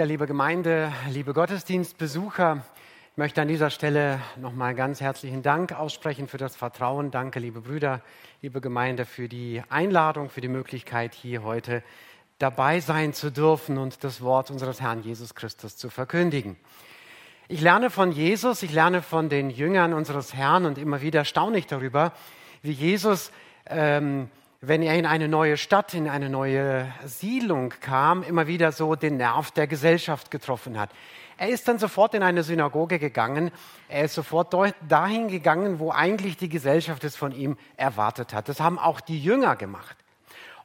Ja, liebe Gemeinde, liebe Gottesdienstbesucher, ich möchte an dieser Stelle nochmal ganz herzlichen Dank aussprechen für das Vertrauen. Danke, liebe Brüder, liebe Gemeinde, für die Einladung, für die Möglichkeit, hier heute dabei sein zu dürfen und das Wort unseres Herrn Jesus Christus zu verkündigen. Ich lerne von Jesus, ich lerne von den Jüngern unseres Herrn und immer wieder staune ich darüber, wie Jesus ähm, wenn er in eine neue Stadt, in eine neue Siedlung kam, immer wieder so den Nerv der Gesellschaft getroffen hat. Er ist dann sofort in eine Synagoge gegangen. Er ist sofort dahin gegangen, wo eigentlich die Gesellschaft es von ihm erwartet hat. Das haben auch die Jünger gemacht.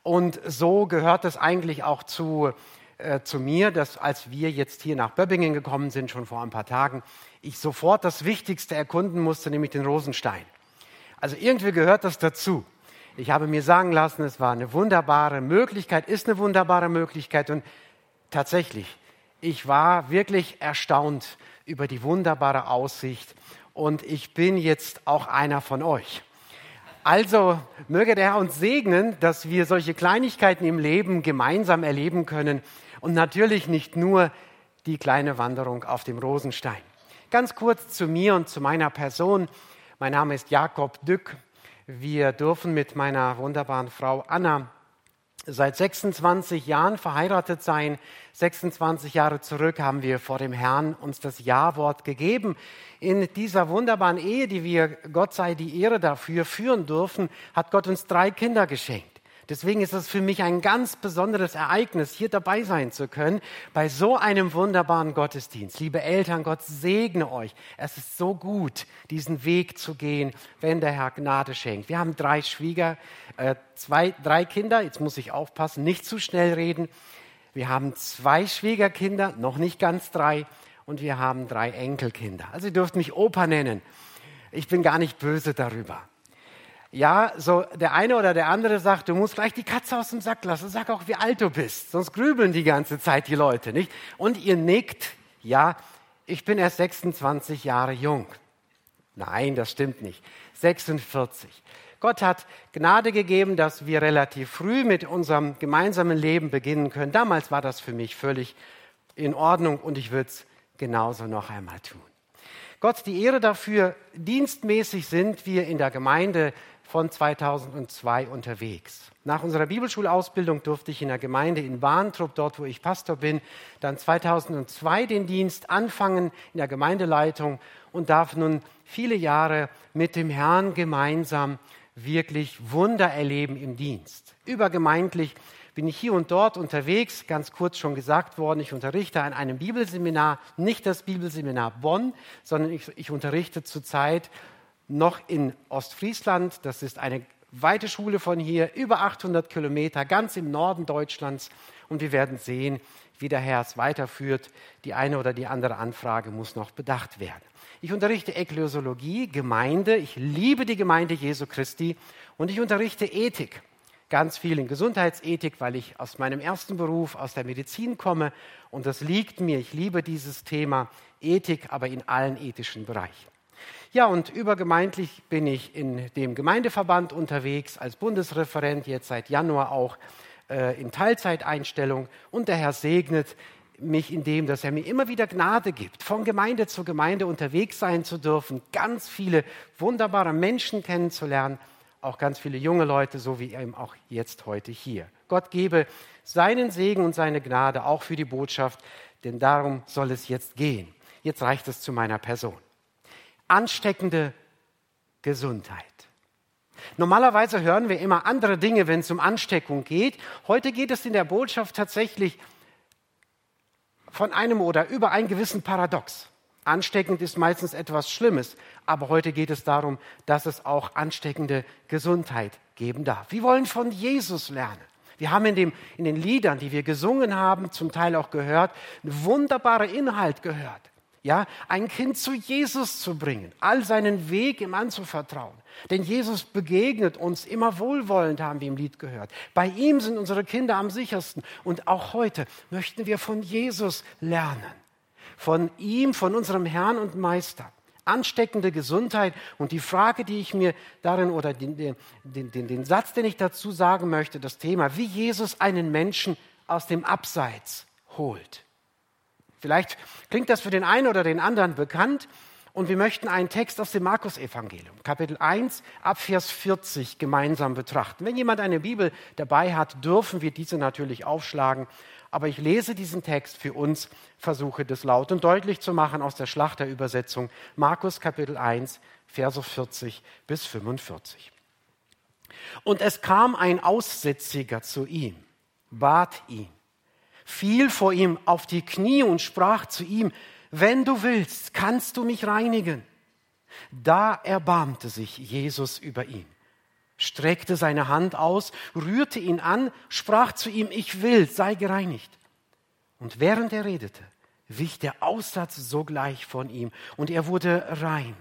Und so gehört es eigentlich auch zu, äh, zu mir, dass als wir jetzt hier nach Böbbingen gekommen sind, schon vor ein paar Tagen, ich sofort das Wichtigste erkunden musste, nämlich den Rosenstein. Also irgendwie gehört das dazu. Ich habe mir sagen lassen, es war eine wunderbare Möglichkeit, ist eine wunderbare Möglichkeit und tatsächlich, ich war wirklich erstaunt über die wunderbare Aussicht und ich bin jetzt auch einer von euch. Also möge der Herr uns segnen, dass wir solche Kleinigkeiten im Leben gemeinsam erleben können und natürlich nicht nur die kleine Wanderung auf dem Rosenstein. Ganz kurz zu mir und zu meiner Person. Mein Name ist Jakob Dück. Wir dürfen mit meiner wunderbaren Frau Anna seit 26 Jahren verheiratet sein. 26 Jahre zurück haben wir vor dem Herrn uns das Ja-Wort gegeben. In dieser wunderbaren Ehe, die wir, Gott sei die Ehre dafür, führen dürfen, hat Gott uns drei Kinder geschenkt. Deswegen ist es für mich ein ganz besonderes Ereignis, hier dabei sein zu können bei so einem wunderbaren Gottesdienst. Liebe Eltern, Gott segne euch. Es ist so gut, diesen Weg zu gehen, wenn der Herr Gnade schenkt. Wir haben drei Schwieger, äh, zwei, drei Kinder. Jetzt muss ich aufpassen, nicht zu schnell reden. Wir haben zwei Schwiegerkinder, noch nicht ganz drei, und wir haben drei Enkelkinder. Also ihr dürft mich Opa nennen. Ich bin gar nicht böse darüber ja, so der eine oder der andere sagt, du musst gleich die Katze aus dem Sack lassen. Sag auch, wie alt du bist. Sonst grübeln die ganze Zeit die Leute, nicht? Und ihr nickt, ja, ich bin erst 26 Jahre jung. Nein, das stimmt nicht. 46. Gott hat Gnade gegeben, dass wir relativ früh mit unserem gemeinsamen Leben beginnen können. Damals war das für mich völlig in Ordnung und ich würde es genauso noch einmal tun. Gott die Ehre dafür, dienstmäßig sind wir in der Gemeinde von 2002 unterwegs. Nach unserer Bibelschulausbildung durfte ich in der Gemeinde in Warntrup, dort wo ich Pastor bin, dann 2002 den Dienst anfangen in der Gemeindeleitung und darf nun viele Jahre mit dem Herrn gemeinsam wirklich Wunder erleben im Dienst. Übergemeindlich bin ich hier und dort unterwegs, ganz kurz schon gesagt worden, ich unterrichte an einem Bibelseminar, nicht das Bibelseminar Bonn, sondern ich, ich unterrichte zurzeit noch in Ostfriesland. Das ist eine weite Schule von hier, über 800 Kilometer, ganz im Norden Deutschlands. Und wir werden sehen, wie der Herr es weiterführt. Die eine oder die andere Anfrage muss noch bedacht werden. Ich unterrichte Ekklesiologie, Gemeinde. Ich liebe die Gemeinde Jesu Christi. Und ich unterrichte Ethik. Ganz viel in Gesundheitsethik, weil ich aus meinem ersten Beruf, aus der Medizin komme. Und das liegt mir. Ich liebe dieses Thema Ethik, aber in allen ethischen Bereichen. Ja, und übergemeindlich bin ich in dem Gemeindeverband unterwegs als Bundesreferent, jetzt seit Januar auch äh, in Teilzeiteinstellung. Und der Herr segnet mich in dem, dass er mir immer wieder Gnade gibt, von Gemeinde zu Gemeinde unterwegs sein zu dürfen, ganz viele wunderbare Menschen kennenzulernen, auch ganz viele junge Leute, so wie eben auch jetzt heute hier. Gott gebe seinen Segen und seine Gnade auch für die Botschaft, denn darum soll es jetzt gehen. Jetzt reicht es zu meiner Person ansteckende Gesundheit. Normalerweise hören wir immer andere Dinge, wenn es um Ansteckung geht. Heute geht es in der Botschaft tatsächlich von einem oder über einen gewissen Paradox. Ansteckend ist meistens etwas Schlimmes, aber heute geht es darum, dass es auch ansteckende Gesundheit geben darf. Wir wollen von Jesus lernen. Wir haben in, dem, in den Liedern, die wir gesungen haben, zum Teil auch gehört, einen wunderbaren Inhalt gehört ja, ein Kind zu Jesus zu bringen, all seinen Weg ihm anzuvertrauen. Denn Jesus begegnet uns immer wohlwollend, haben wir im Lied gehört. Bei ihm sind unsere Kinder am sichersten. Und auch heute möchten wir von Jesus lernen. Von ihm, von unserem Herrn und Meister. Ansteckende Gesundheit. Und die Frage, die ich mir darin oder den, den, den, den Satz, den ich dazu sagen möchte, das Thema, wie Jesus einen Menschen aus dem Abseits holt. Vielleicht klingt das für den einen oder den anderen bekannt. Und wir möchten einen Text aus dem Markus-Evangelium, Kapitel 1, ab Vers 40 gemeinsam betrachten. Wenn jemand eine Bibel dabei hat, dürfen wir diese natürlich aufschlagen. Aber ich lese diesen Text für uns, versuche das laut und deutlich zu machen aus der Schlachterübersetzung. Markus Kapitel 1, Verse 40 bis 45. Und es kam ein Aussätziger zu ihm, bat ihn, fiel vor ihm auf die Knie und sprach zu ihm, wenn du willst, kannst du mich reinigen. Da erbarmte sich Jesus über ihn, streckte seine Hand aus, rührte ihn an, sprach zu ihm, ich will, sei gereinigt. Und während er redete, wich der Aussatz sogleich von ihm und er wurde rein.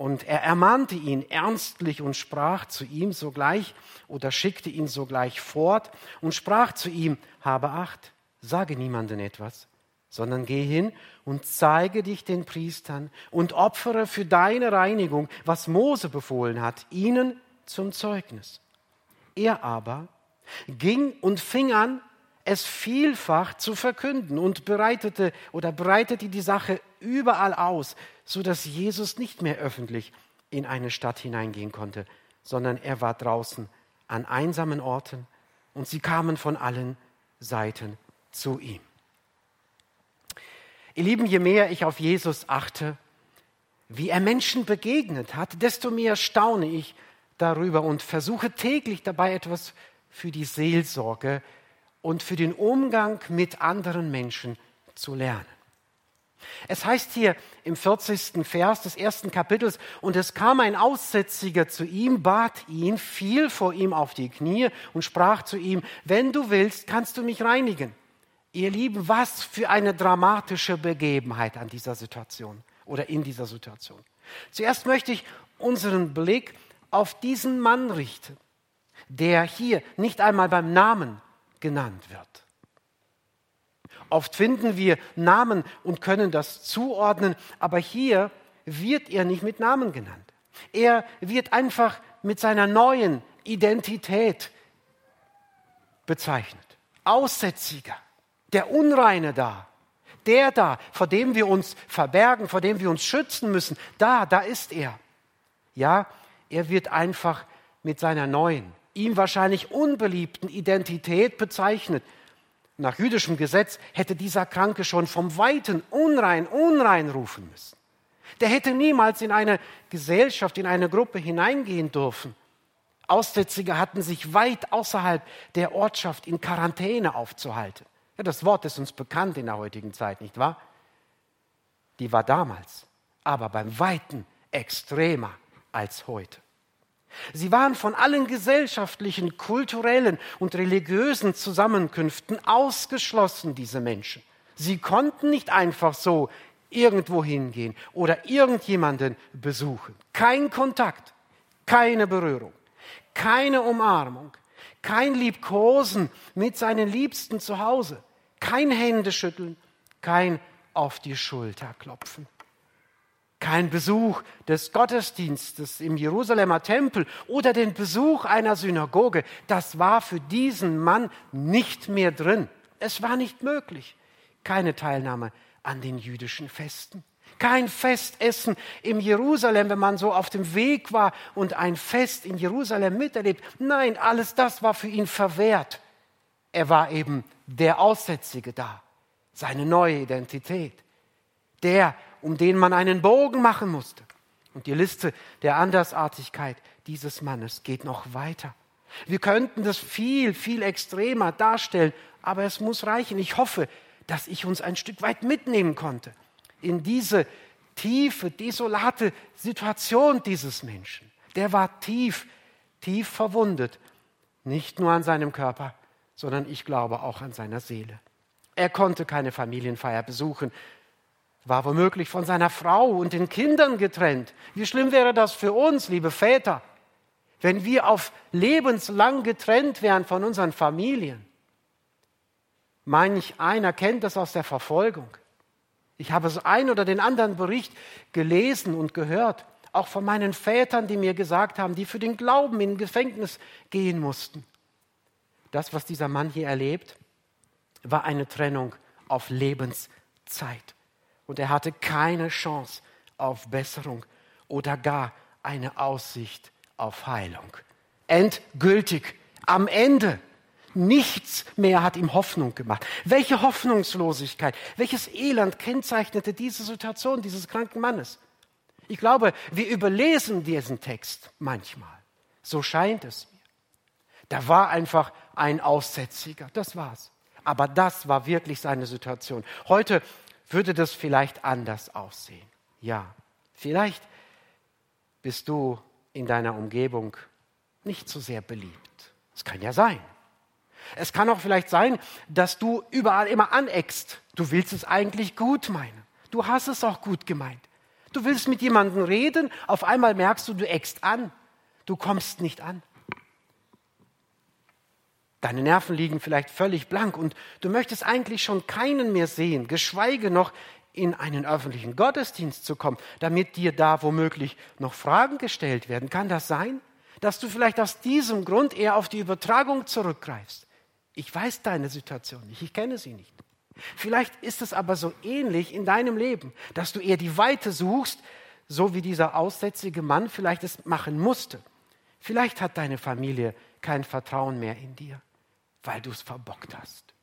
Und er ermahnte ihn ernstlich und sprach zu ihm sogleich oder schickte ihn sogleich fort und sprach zu ihm, habe Acht, sage niemanden etwas, sondern geh hin und zeige dich den Priestern und opfere für deine Reinigung, was Mose befohlen hat, ihnen zum Zeugnis. Er aber ging und fing an, es vielfach zu verkünden und bereitete oder breitete die Sache überall aus, so dass Jesus nicht mehr öffentlich in eine Stadt hineingehen konnte, sondern er war draußen an einsamen Orten und sie kamen von allen Seiten zu ihm. Ihr Lieben, je mehr ich auf Jesus achte, wie er Menschen begegnet hat, desto mehr staune ich darüber und versuche täglich dabei etwas für die Seelsorge und für den Umgang mit anderen Menschen zu lernen. Es heißt hier im 40. Vers des ersten Kapitels, und es kam ein Aussätziger zu ihm, bat ihn, fiel vor ihm auf die Knie und sprach zu ihm, wenn du willst, kannst du mich reinigen. Ihr Lieben, was für eine dramatische Begebenheit an dieser Situation oder in dieser Situation. Zuerst möchte ich unseren Blick auf diesen Mann richten, der hier nicht einmal beim Namen genannt wird. Oft finden wir Namen und können das zuordnen, aber hier wird er nicht mit Namen genannt. Er wird einfach mit seiner neuen Identität bezeichnet. Aussätziger der Unreine da, der da, vor dem wir uns verbergen, vor dem wir uns schützen müssen, da, da ist er. Ja, er wird einfach mit seiner neuen, ihm wahrscheinlich unbeliebten Identität bezeichnet. Nach jüdischem Gesetz hätte dieser Kranke schon vom Weiten unrein, unrein rufen müssen. Der hätte niemals in eine Gesellschaft, in eine Gruppe hineingehen dürfen. Aussätzige hatten sich weit außerhalb der Ortschaft in Quarantäne aufzuhalten. Ja, das Wort ist uns bekannt in der heutigen Zeit, nicht wahr? Die war damals, aber beim Weiten extremer als heute. Sie waren von allen gesellschaftlichen, kulturellen und religiösen Zusammenkünften ausgeschlossen, diese Menschen. Sie konnten nicht einfach so irgendwo hingehen oder irgendjemanden besuchen. Kein Kontakt, keine Berührung, keine Umarmung, kein Liebkosen mit seinen Liebsten zu Hause. Kein Händeschütteln, kein auf die Schulter klopfen. Kein Besuch des Gottesdienstes im Jerusalemer Tempel oder den Besuch einer Synagoge. Das war für diesen Mann nicht mehr drin. Es war nicht möglich. Keine Teilnahme an den jüdischen Festen. Kein Festessen im Jerusalem, wenn man so auf dem Weg war und ein Fest in Jerusalem miterlebt. Nein, alles das war für ihn verwehrt. Er war eben der Aussätzige da, seine neue Identität, der, um den man einen Bogen machen musste. Und die Liste der Andersartigkeit dieses Mannes geht noch weiter. Wir könnten das viel, viel extremer darstellen, aber es muss reichen. Ich hoffe, dass ich uns ein Stück weit mitnehmen konnte in diese tiefe, desolate Situation dieses Menschen. Der war tief, tief verwundet, nicht nur an seinem Körper, sondern ich glaube auch an seiner Seele. Er konnte keine Familienfeier besuchen, war womöglich von seiner Frau und den Kindern getrennt. Wie schlimm wäre das für uns, liebe Väter, wenn wir auf lebenslang getrennt wären von unseren Familien? Manch einer kennt das aus der Verfolgung. Ich habe so einen oder den anderen Bericht gelesen und gehört, auch von meinen Vätern, die mir gesagt haben, die für den Glauben in Gefängnis gehen mussten. Das, was dieser Mann hier erlebt, war eine Trennung auf Lebenszeit. Und er hatte keine Chance auf Besserung oder gar eine Aussicht auf Heilung. Endgültig, am Ende. Nichts mehr hat ihm Hoffnung gemacht. Welche Hoffnungslosigkeit, welches Elend kennzeichnete diese Situation dieses kranken Mannes? Ich glaube, wir überlesen diesen Text manchmal. So scheint es mir. Da war einfach ein Aussätziger, das war's. Aber das war wirklich seine Situation. Heute würde das vielleicht anders aussehen. Ja, vielleicht bist du in deiner Umgebung nicht so sehr beliebt. Es kann ja sein. Es kann auch vielleicht sein, dass du überall immer aneckst. Du willst es eigentlich gut meinen. Du hast es auch gut gemeint. Du willst mit jemandem reden, auf einmal merkst du, du eckst an. Du kommst nicht an. Deine Nerven liegen vielleicht völlig blank und du möchtest eigentlich schon keinen mehr sehen, geschweige noch in einen öffentlichen Gottesdienst zu kommen, damit dir da womöglich noch Fragen gestellt werden. Kann das sein, dass du vielleicht aus diesem Grund eher auf die Übertragung zurückgreifst? Ich weiß deine Situation nicht, ich kenne sie nicht. Vielleicht ist es aber so ähnlich in deinem Leben, dass du eher die Weite suchst, so wie dieser aussätzige Mann vielleicht es machen musste. Vielleicht hat deine Familie kein Vertrauen mehr in dir weil du es verbockt hast.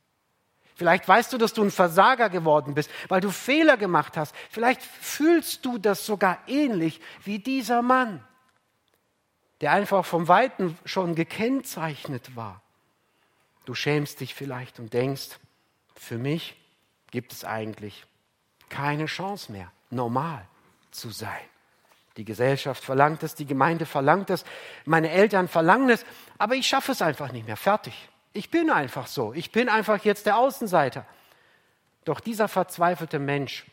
Vielleicht weißt du, dass du ein Versager geworden bist, weil du Fehler gemacht hast. Vielleicht fühlst du das sogar ähnlich wie dieser Mann, der einfach vom Weiten schon gekennzeichnet war. Du schämst dich vielleicht und denkst, für mich gibt es eigentlich keine Chance mehr, normal zu sein. Die Gesellschaft verlangt es, die Gemeinde verlangt es, meine Eltern verlangen es, aber ich schaffe es einfach nicht mehr. Fertig. Ich bin einfach so. Ich bin einfach jetzt der Außenseiter. Doch dieser verzweifelte Mensch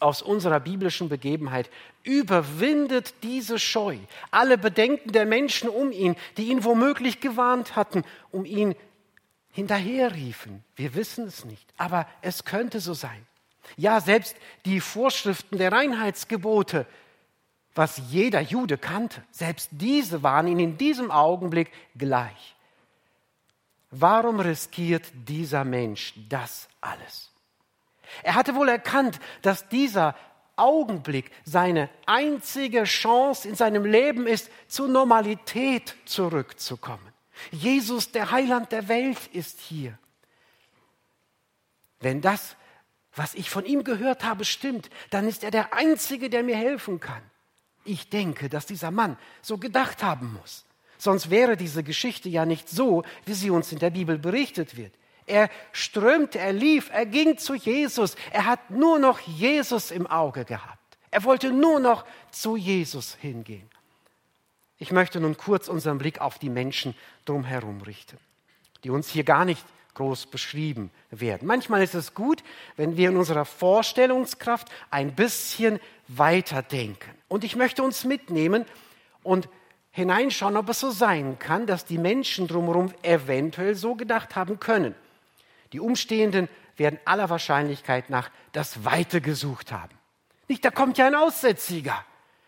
aus unserer biblischen Begebenheit überwindet diese Scheu, alle Bedenken der Menschen um ihn, die ihn womöglich gewarnt hatten, um ihn hinterherriefen. Wir wissen es nicht, aber es könnte so sein. Ja, selbst die Vorschriften der Reinheitsgebote, was jeder Jude kannte, selbst diese waren ihm in diesem Augenblick gleich. Warum riskiert dieser Mensch das alles? Er hatte wohl erkannt, dass dieser Augenblick seine einzige Chance in seinem Leben ist, zur Normalität zurückzukommen. Jesus, der Heiland der Welt, ist hier. Wenn das, was ich von ihm gehört habe, stimmt, dann ist er der Einzige, der mir helfen kann. Ich denke, dass dieser Mann so gedacht haben muss. Sonst wäre diese Geschichte ja nicht so, wie sie uns in der Bibel berichtet wird. Er strömte, er lief, er ging zu Jesus. Er hat nur noch Jesus im Auge gehabt. Er wollte nur noch zu Jesus hingehen. Ich möchte nun kurz unseren Blick auf die Menschen drumherum richten, die uns hier gar nicht groß beschrieben werden. Manchmal ist es gut, wenn wir in unserer Vorstellungskraft ein bisschen weiterdenken. Und ich möchte uns mitnehmen und hineinschauen, ob es so sein kann, dass die Menschen drumherum eventuell so gedacht haben können. Die Umstehenden werden aller Wahrscheinlichkeit nach das Weite gesucht haben. Nicht, da kommt ja ein Aussätziger.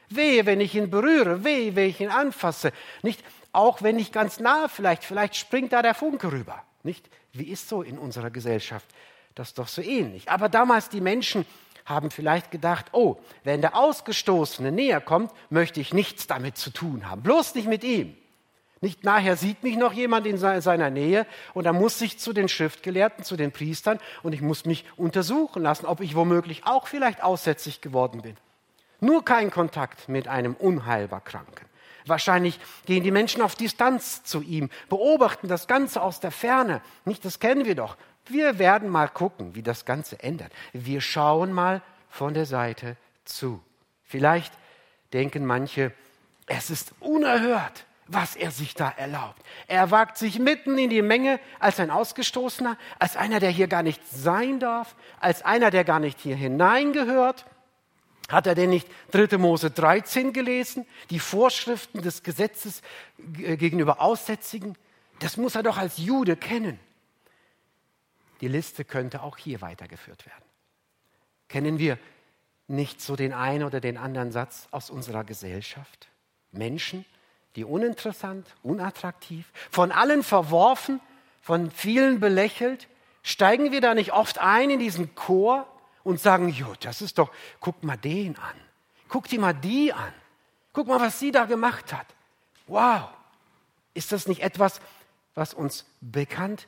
Wehe, wenn ich ihn berühre, wehe, wenn ich ihn anfasse. Nicht, auch wenn ich ganz nahe vielleicht, vielleicht springt da der Funke rüber. Nicht, wie ist so in unserer Gesellschaft? Das ist doch so ähnlich. Aber damals die Menschen haben vielleicht gedacht, oh, wenn der Ausgestoßene näher kommt, möchte ich nichts damit zu tun haben. Bloß nicht mit ihm. Nicht nachher sieht mich noch jemand in seiner Nähe und dann muss ich zu den Schriftgelehrten, zu den Priestern und ich muss mich untersuchen lassen, ob ich womöglich auch vielleicht aussätzlich geworden bin. Nur kein Kontakt mit einem unheilbar Kranken. Wahrscheinlich gehen die Menschen auf Distanz zu ihm, beobachten das Ganze aus der Ferne. Nicht, das kennen wir doch. Wir werden mal gucken, wie das Ganze ändert. Wir schauen mal von der Seite zu. Vielleicht denken manche, es ist unerhört, was er sich da erlaubt. Er wagt sich mitten in die Menge als ein Ausgestoßener, als einer, der hier gar nicht sein darf, als einer, der gar nicht hier hineingehört. Hat er denn nicht 3. Mose 13 gelesen, die Vorschriften des Gesetzes gegenüber Aussätzigen? Das muss er doch als Jude kennen. Die Liste könnte auch hier weitergeführt werden. Kennen wir nicht so den einen oder den anderen Satz aus unserer Gesellschaft? Menschen, die uninteressant, unattraktiv, von allen verworfen, von vielen belächelt, steigen wir da nicht oft ein in diesen Chor und sagen, jo, das ist doch, guck mal den an. Guck dir mal die an. Guck mal, was sie da gemacht hat. Wow. Ist das nicht etwas, was uns bekannt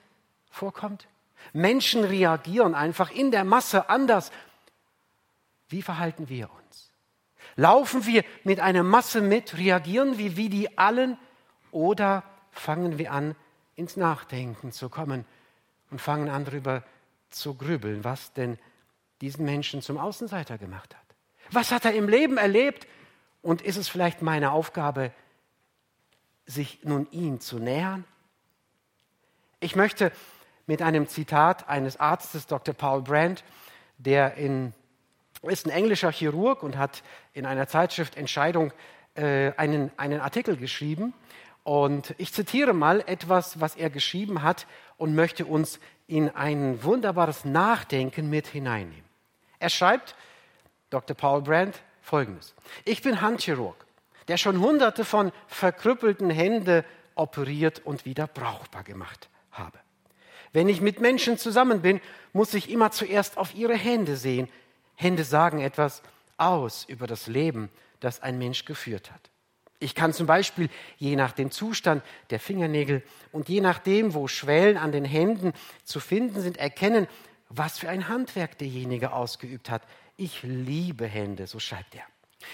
vorkommt? Menschen reagieren einfach in der Masse anders. Wie verhalten wir uns? Laufen wir mit einer Masse mit, reagieren wir wie die allen oder fangen wir an, ins Nachdenken zu kommen und fangen an, darüber zu grübeln, was denn diesen Menschen zum Außenseiter gemacht hat? Was hat er im Leben erlebt? Und ist es vielleicht meine Aufgabe, sich nun ihm zu nähern? Ich möchte mit einem Zitat eines Arztes, Dr. Paul Brandt, der in, ist ein englischer Chirurg und hat in einer Zeitschrift Entscheidung äh, einen, einen Artikel geschrieben. Und ich zitiere mal etwas, was er geschrieben hat und möchte uns in ein wunderbares Nachdenken mit hineinnehmen. Er schreibt, Dr. Paul Brandt, folgendes. Ich bin Handchirurg, der schon hunderte von verkrüppelten Händen operiert und wieder brauchbar gemacht habe. Wenn ich mit Menschen zusammen bin, muss ich immer zuerst auf ihre Hände sehen. Hände sagen etwas aus über das Leben, das ein Mensch geführt hat. Ich kann zum Beispiel je nach dem Zustand der Fingernägel und je nachdem, wo Schwellen an den Händen zu finden sind, erkennen, was für ein Handwerk derjenige ausgeübt hat. Ich liebe Hände, so schreibt er.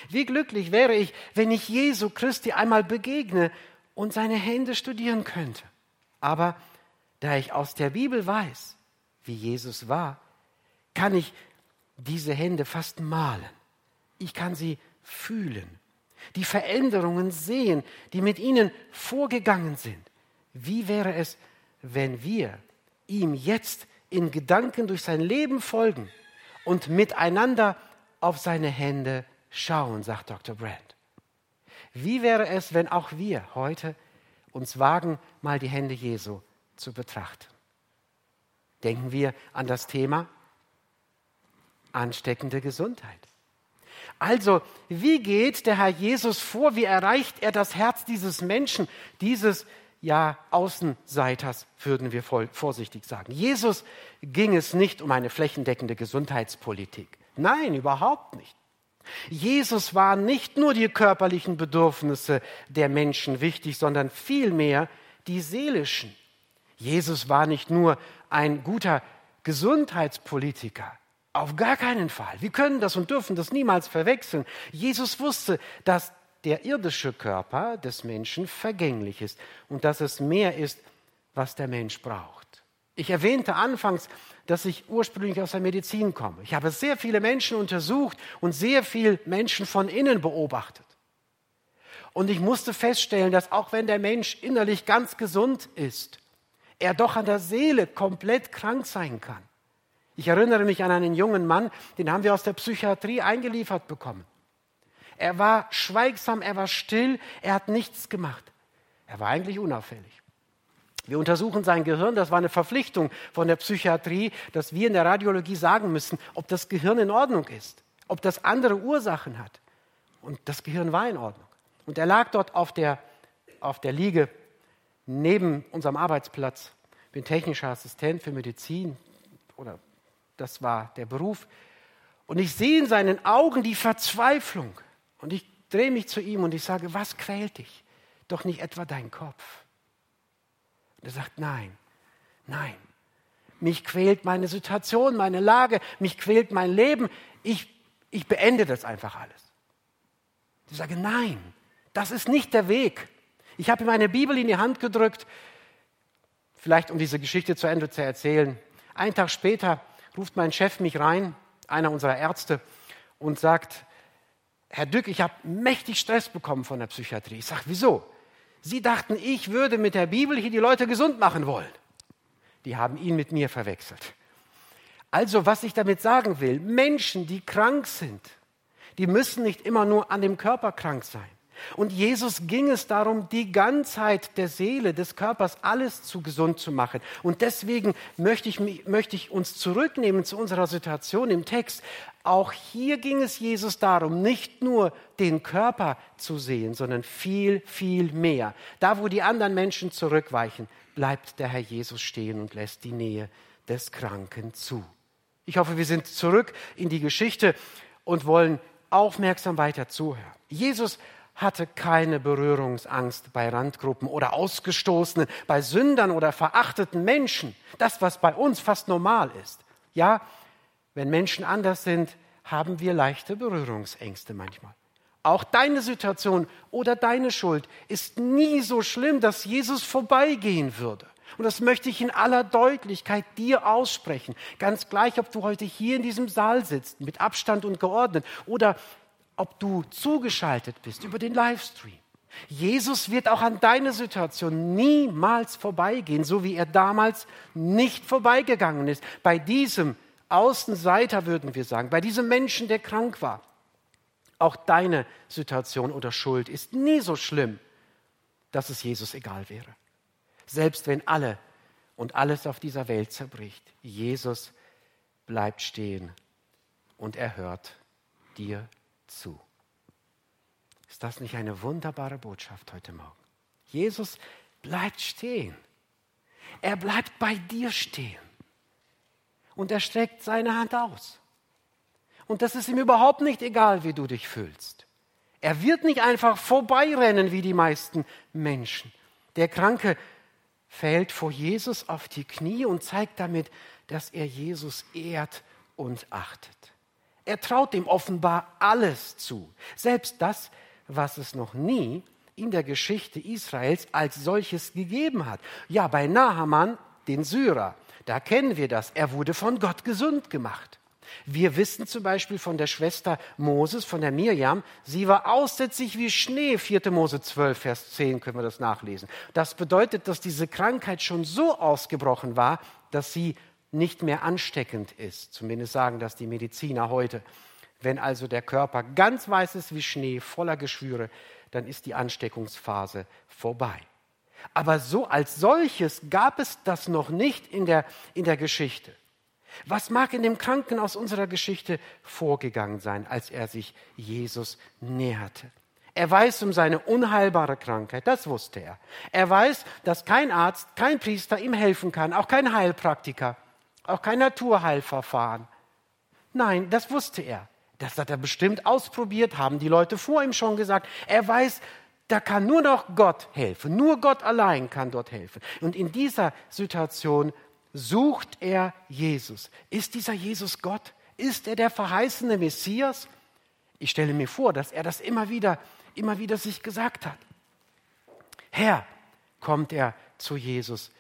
Wie glücklich wäre ich, wenn ich Jesu Christi einmal begegne und seine Hände studieren könnte. Aber da ich aus der Bibel weiß, wie Jesus war, kann ich diese Hände fast malen. Ich kann sie fühlen, die Veränderungen sehen, die mit ihnen vorgegangen sind. Wie wäre es, wenn wir ihm jetzt in Gedanken durch sein Leben folgen und miteinander auf seine Hände schauen, sagt Dr. Brandt. Wie wäre es, wenn auch wir heute uns wagen, mal die Hände Jesu zu betrachten. Denken wir an das Thema ansteckende Gesundheit. Also, wie geht der Herr Jesus vor? Wie erreicht er das Herz dieses Menschen, dieses ja Außenseiters, würden wir vorsichtig sagen. Jesus ging es nicht um eine flächendeckende Gesundheitspolitik. Nein, überhaupt nicht. Jesus war nicht nur die körperlichen Bedürfnisse der Menschen wichtig, sondern vielmehr die seelischen. Jesus war nicht nur ein guter Gesundheitspolitiker, auf gar keinen Fall. Wir können das und dürfen das niemals verwechseln. Jesus wusste, dass der irdische Körper des Menschen vergänglich ist und dass es mehr ist, was der Mensch braucht. Ich erwähnte anfangs, dass ich ursprünglich aus der Medizin komme. Ich habe sehr viele Menschen untersucht und sehr viele Menschen von innen beobachtet. Und ich musste feststellen, dass auch wenn der Mensch innerlich ganz gesund ist, er doch an der Seele komplett krank sein kann. Ich erinnere mich an einen jungen Mann, den haben wir aus der Psychiatrie eingeliefert bekommen. Er war schweigsam, er war still, er hat nichts gemacht. Er war eigentlich unauffällig. Wir untersuchen sein Gehirn, das war eine Verpflichtung von der Psychiatrie, dass wir in der Radiologie sagen müssen, ob das Gehirn in Ordnung ist, ob das andere Ursachen hat. Und das Gehirn war in Ordnung. Und er lag dort auf der, auf der Liege neben unserem Arbeitsplatz. Ich bin technischer Assistent für Medizin oder das war der Beruf. Und ich sehe in seinen Augen die Verzweiflung. Und ich drehe mich zu ihm und ich sage, was quält dich? Doch nicht etwa dein Kopf. Und er sagt, nein, nein. Mich quält meine Situation, meine Lage, mich quält mein Leben. Ich, ich beende das einfach alles. Ich sage, nein, das ist nicht der Weg. Ich habe ihm eine Bibel in die Hand gedrückt, vielleicht um diese Geschichte zu Ende zu erzählen. Einen Tag später ruft mein Chef mich rein, einer unserer Ärzte, und sagt, Herr Dück, ich habe mächtig Stress bekommen von der Psychiatrie. Ich sage, wieso? Sie dachten, ich würde mit der Bibel hier die Leute gesund machen wollen. Die haben ihn mit mir verwechselt. Also, was ich damit sagen will, Menschen, die krank sind, die müssen nicht immer nur an dem Körper krank sein. Und Jesus ging es darum, die Ganzheit der Seele, des Körpers, alles zu gesund zu machen. Und deswegen möchte ich, möchte ich uns zurücknehmen zu unserer Situation im Text. Auch hier ging es Jesus darum, nicht nur den Körper zu sehen, sondern viel, viel mehr. Da, wo die anderen Menschen zurückweichen, bleibt der Herr Jesus stehen und lässt die Nähe des Kranken zu. Ich hoffe, wir sind zurück in die Geschichte und wollen aufmerksam weiter zuhören. Jesus hatte keine Berührungsangst bei Randgruppen oder Ausgestoßenen, bei Sündern oder verachteten Menschen. Das, was bei uns fast normal ist. Ja, wenn Menschen anders sind, haben wir leichte Berührungsängste manchmal. Auch deine Situation oder deine Schuld ist nie so schlimm, dass Jesus vorbeigehen würde. Und das möchte ich in aller Deutlichkeit dir aussprechen. Ganz gleich, ob du heute hier in diesem Saal sitzt, mit Abstand und geordnet, oder ob du zugeschaltet bist über den Livestream. Jesus wird auch an deine Situation niemals vorbeigehen, so wie er damals nicht vorbeigegangen ist. Bei diesem Außenseiter würden wir sagen, bei diesem Menschen, der krank war. Auch deine Situation oder Schuld ist nie so schlimm, dass es Jesus egal wäre. Selbst wenn alle und alles auf dieser Welt zerbricht, Jesus bleibt stehen und er hört dir zu. Ist das nicht eine wunderbare Botschaft heute Morgen? Jesus bleibt stehen. Er bleibt bei dir stehen. Und er streckt seine Hand aus. Und das ist ihm überhaupt nicht egal, wie du dich fühlst. Er wird nicht einfach vorbeirennen wie die meisten Menschen. Der Kranke fällt vor Jesus auf die Knie und zeigt damit, dass er Jesus ehrt und achtet. Er traut ihm offenbar alles zu, selbst das, was es noch nie in der Geschichte Israels als solches gegeben hat. Ja, bei Nahaman, den Syrer, da kennen wir das. Er wurde von Gott gesund gemacht. Wir wissen zum Beispiel von der Schwester Moses, von der Mirjam, sie war aussätzig wie Schnee. 4. Mose 12, Vers 10 können wir das nachlesen. Das bedeutet, dass diese Krankheit schon so ausgebrochen war, dass sie nicht mehr ansteckend ist. Zumindest sagen das die Mediziner heute. Wenn also der Körper ganz weiß ist wie Schnee, voller Geschwüre, dann ist die Ansteckungsphase vorbei. Aber so als solches gab es das noch nicht in der, in der Geschichte. Was mag in dem Kranken aus unserer Geschichte vorgegangen sein, als er sich Jesus näherte? Er weiß um seine unheilbare Krankheit, das wusste er. Er weiß, dass kein Arzt, kein Priester ihm helfen kann, auch kein Heilpraktiker, auch kein Naturheilverfahren. Nein, das wusste er. Das hat er bestimmt ausprobiert, haben die Leute vor ihm schon gesagt. Er weiß, da kann nur noch Gott helfen. Nur Gott allein kann dort helfen. Und in dieser Situation sucht er Jesus. Ist dieser Jesus Gott? Ist er der verheißene Messias? Ich stelle mir vor, dass er das immer wieder, immer wieder sich gesagt hat. Herr, kommt er zu Jesus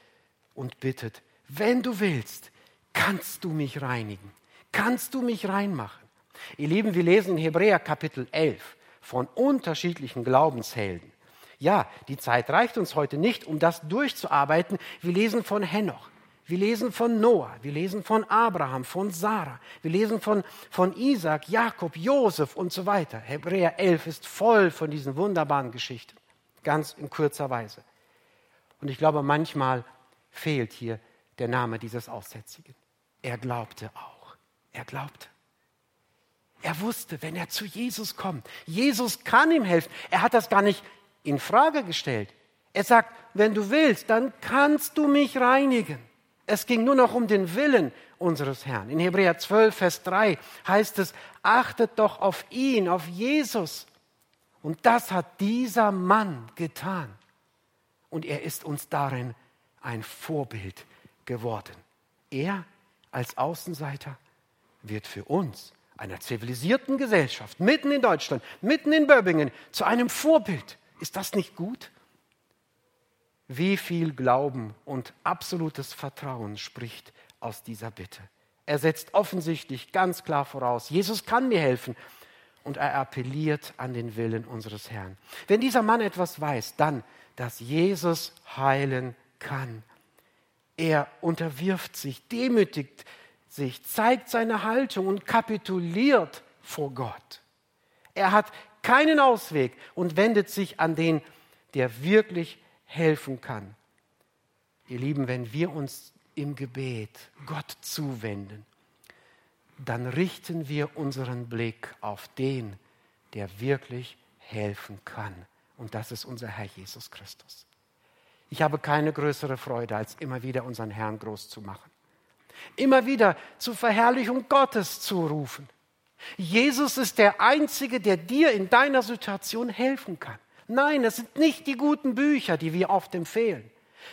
und bittet, wenn du willst, kannst du mich reinigen, kannst du mich reinmachen. Ihr Lieben, wir lesen in Hebräer Kapitel 11 von unterschiedlichen Glaubenshelden. Ja, die Zeit reicht uns heute nicht, um das durchzuarbeiten. Wir lesen von Henoch, wir lesen von Noah, wir lesen von Abraham, von Sarah, wir lesen von, von Isaac, Jakob, Josef und so weiter. Hebräer 11 ist voll von diesen wunderbaren Geschichten, ganz in kurzer Weise. Und ich glaube, manchmal fehlt hier der Name dieses Aussätzigen. Er glaubte auch. Er glaubte. Er wusste, wenn er zu Jesus kommt, Jesus kann ihm helfen. Er hat das gar nicht in Frage gestellt. Er sagt, wenn du willst, dann kannst du mich reinigen. Es ging nur noch um den Willen unseres Herrn. In Hebräer 12, Vers 3 heißt es, achtet doch auf ihn, auf Jesus. Und das hat dieser Mann getan. Und er ist uns darin ein Vorbild geworden. Er als Außenseiter wird für uns, einer zivilisierten Gesellschaft, mitten in Deutschland, mitten in Böbingen, zu einem Vorbild. Ist das nicht gut? wie viel Glauben und absolutes Vertrauen spricht aus dieser Bitte. Er setzt offensichtlich ganz klar voraus, Jesus kann mir helfen und er appelliert an den Willen unseres Herrn. Wenn dieser Mann etwas weiß, dann, dass Jesus heilen kann. Er unterwirft sich, demütigt sich, zeigt seine Haltung und kapituliert vor Gott. Er hat keinen Ausweg und wendet sich an den, der wirklich helfen kann. Ihr Lieben, wenn wir uns im Gebet Gott zuwenden, dann richten wir unseren Blick auf den, der wirklich helfen kann. Und das ist unser Herr Jesus Christus. Ich habe keine größere Freude, als immer wieder unseren Herrn groß zu machen. immer wieder zur Verherrlichung Gottes zu rufen. Jesus ist der Einzige, der dir in deiner Situation helfen kann. Nein, es sind nicht die guten Bücher, die wir oft empfehlen.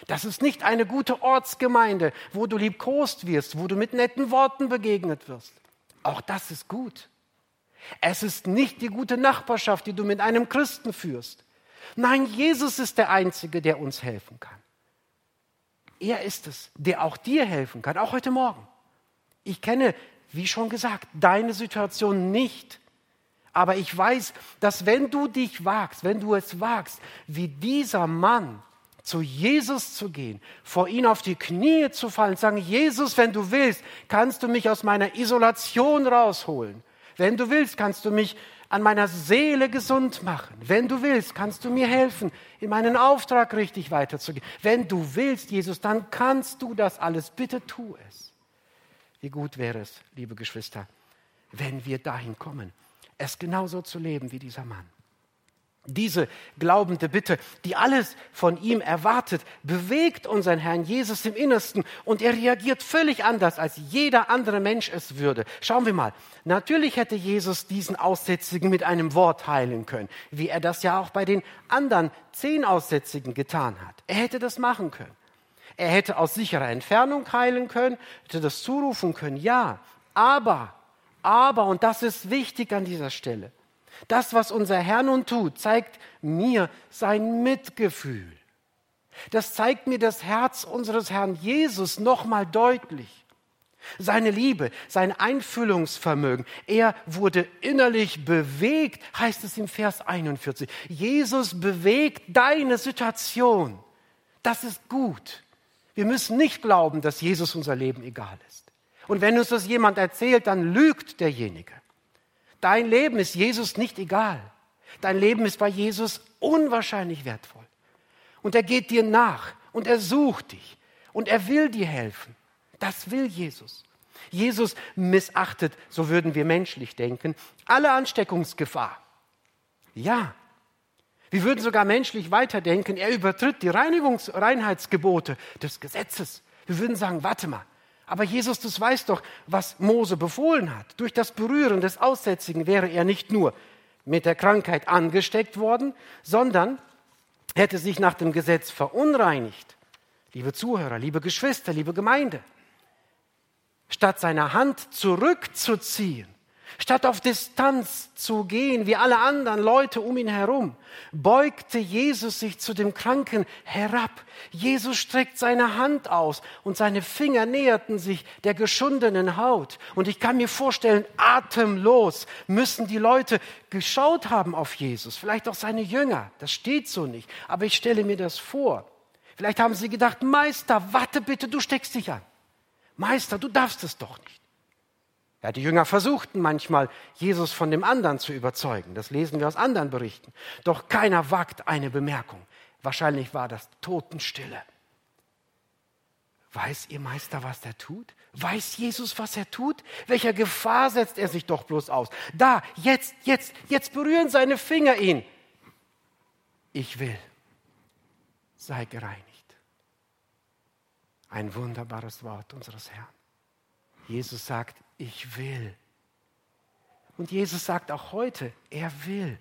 Das ist nicht eine gute Ortsgemeinde, wo du liebkost wirst, wo du mit netten Worten begegnet wirst. Auch das ist gut. Es ist nicht die gute Nachbarschaft, die du mit einem Christen führst. Nein, Jesus ist der Einzige, der uns helfen kann. Er ist es, der auch dir helfen kann, auch heute Morgen. Ich kenne, wie schon gesagt, deine Situation nicht. Aber ich weiß, dass wenn du dich wagst, wenn du es wagst, wie dieser Mann zu Jesus zu gehen, vor ihn auf die Knie zu fallen, sagen, Jesus, wenn du willst, kannst du mich aus meiner Isolation rausholen. Wenn du willst, kannst du mich an meiner Seele gesund machen. Wenn du willst, kannst du mir helfen, in meinen Auftrag richtig weiterzugehen. Wenn du willst, Jesus, dann kannst du das alles. Bitte tu es. Wie gut wäre es, liebe Geschwister, wenn wir dahin kommen, es genauso zu leben wie dieser Mann. Diese glaubende Bitte, die alles von ihm erwartet, bewegt unseren Herrn Jesus im Innersten und er reagiert völlig anders, als jeder andere Mensch es würde. Schauen wir mal. Natürlich hätte Jesus diesen Aussätzigen mit einem Wort heilen können, wie er das ja auch bei den anderen zehn Aussätzigen getan hat. Er hätte das machen können. Er hätte aus sicherer Entfernung heilen können, hätte das zurufen können, ja. Aber, aber, und das ist wichtig an dieser Stelle, das, was unser Herr nun tut, zeigt mir sein Mitgefühl. Das zeigt mir das Herz unseres Herrn Jesus nochmal deutlich. Seine Liebe, sein Einfühlungsvermögen. Er wurde innerlich bewegt, heißt es im Vers 41. Jesus bewegt deine Situation. Das ist gut. Wir müssen nicht glauben, dass Jesus unser Leben egal ist. Und wenn uns das jemand erzählt, dann lügt derjenige. Dein Leben ist Jesus nicht egal. Dein Leben ist bei Jesus unwahrscheinlich wertvoll. Und er geht dir nach und er sucht dich und er will dir helfen. Das will Jesus. Jesus missachtet, so würden wir menschlich denken, alle Ansteckungsgefahr. Ja, wir würden sogar menschlich weiterdenken, er übertritt die Reinigungs Reinheitsgebote des Gesetzes. Wir würden sagen, warte mal, aber Jesus, du weißt doch, was Mose befohlen hat. Durch das Berühren des Aussätzigen wäre er nicht nur mit der Krankheit angesteckt worden, sondern hätte sich nach dem Gesetz verunreinigt. Liebe Zuhörer, liebe Geschwister, liebe Gemeinde, statt seine Hand zurückzuziehen, Statt auf Distanz zu gehen, wie alle anderen Leute um ihn herum, beugte Jesus sich zu dem Kranken herab. Jesus streckt seine Hand aus und seine Finger näherten sich der geschundenen Haut. Und ich kann mir vorstellen, atemlos müssen die Leute geschaut haben auf Jesus, vielleicht auch seine Jünger. Das steht so nicht, aber ich stelle mir das vor. Vielleicht haben sie gedacht, Meister, warte bitte, du steckst dich an. Meister, du darfst es doch nicht. Ja, die Jünger versuchten manchmal, Jesus von dem anderen zu überzeugen. Das lesen wir aus anderen Berichten. Doch keiner wagt eine Bemerkung. Wahrscheinlich war das Totenstille. Weiß ihr Meister, was er tut? Weiß Jesus, was er tut? Welcher Gefahr setzt er sich doch bloß aus? Da, jetzt, jetzt, jetzt berühren seine Finger ihn. Ich will, sei gereinigt. Ein wunderbares Wort unseres Herrn. Jesus sagt, ich will. Und Jesus sagt auch heute, er will.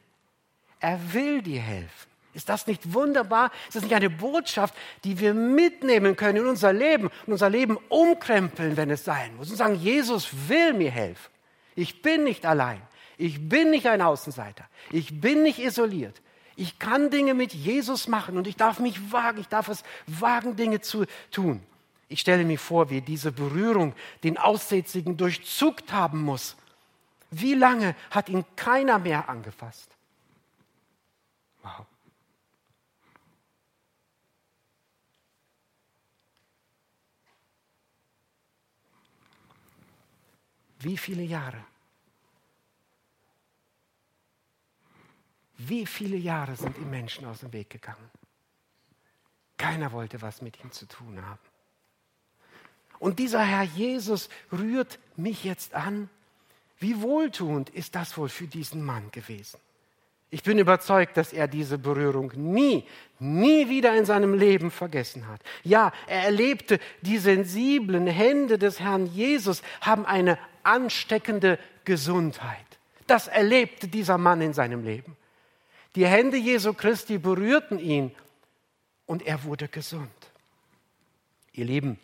Er will dir helfen. Ist das nicht wunderbar? Ist das nicht eine Botschaft, die wir mitnehmen können in unser Leben und unser Leben umkrempeln, wenn es sein muss und sagen, Jesus will mir helfen. Ich bin nicht allein. Ich bin nicht ein Außenseiter. Ich bin nicht isoliert. Ich kann Dinge mit Jesus machen und ich darf mich wagen. Ich darf es wagen, Dinge zu tun. Ich stelle mir vor, wie diese Berührung den Aussätzigen durchzuckt haben muss. Wie lange hat ihn keiner mehr angefasst? Wow. Wie viele Jahre? Wie viele Jahre sind ihm Menschen aus dem Weg gegangen? Keiner wollte was mit ihm zu tun haben. Und dieser Herr Jesus rührt mich jetzt an. Wie wohltuend ist das wohl für diesen Mann gewesen? Ich bin überzeugt, dass er diese Berührung nie, nie wieder in seinem Leben vergessen hat. Ja, er erlebte, die sensiblen Hände des Herrn Jesus haben eine ansteckende Gesundheit. Das erlebte dieser Mann in seinem Leben. Die Hände Jesu Christi berührten ihn und er wurde gesund. Ihr Lieben,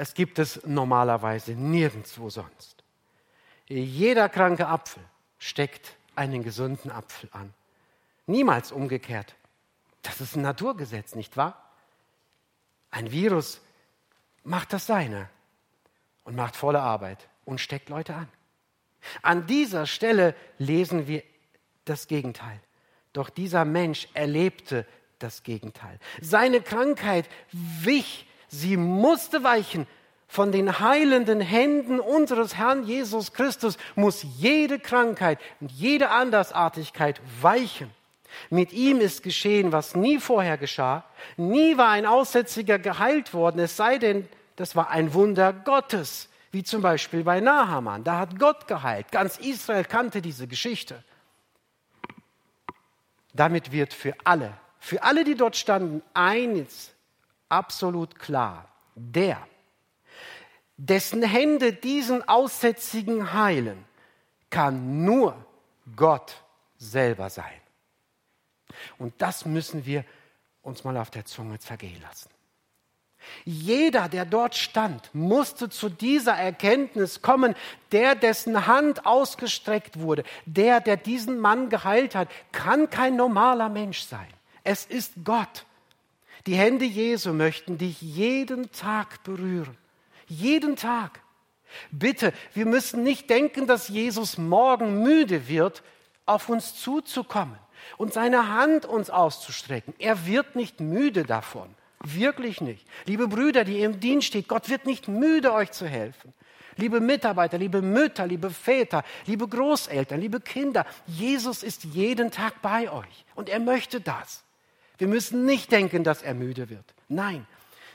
es gibt es normalerweise nirgendwo sonst. Jeder kranke Apfel steckt einen gesunden Apfel an. Niemals umgekehrt. Das ist ein Naturgesetz, nicht wahr? Ein Virus macht das seine und macht volle Arbeit und steckt Leute an. An dieser Stelle lesen wir das Gegenteil. Doch dieser Mensch erlebte das Gegenteil. Seine Krankheit wich, sie musste weichen. Von den heilenden Händen unseres Herrn Jesus Christus muss jede Krankheit und jede Andersartigkeit weichen. Mit ihm ist geschehen, was nie vorher geschah. Nie war ein Aussätziger geheilt worden, es sei denn, das war ein Wunder Gottes, wie zum Beispiel bei Nahaman. Da hat Gott geheilt. Ganz Israel kannte diese Geschichte. Damit wird für alle, für alle, die dort standen, eines absolut klar. Der, dessen Hände diesen Aussätzigen heilen, kann nur Gott selber sein. Und das müssen wir uns mal auf der Zunge zergehen lassen. Jeder, der dort stand, musste zu dieser Erkenntnis kommen, der, dessen Hand ausgestreckt wurde, der, der diesen Mann geheilt hat, kann kein normaler Mensch sein. Es ist Gott. Die Hände Jesu möchten dich jeden Tag berühren. Jeden Tag. Bitte, wir müssen nicht denken, dass Jesus morgen müde wird, auf uns zuzukommen und seine Hand uns auszustrecken. Er wird nicht müde davon. Wirklich nicht. Liebe Brüder, die im Dienst steht, Gott wird nicht müde, euch zu helfen. Liebe Mitarbeiter, liebe Mütter, liebe Väter, liebe Großeltern, liebe Kinder, Jesus ist jeden Tag bei euch und er möchte das. Wir müssen nicht denken, dass er müde wird. Nein,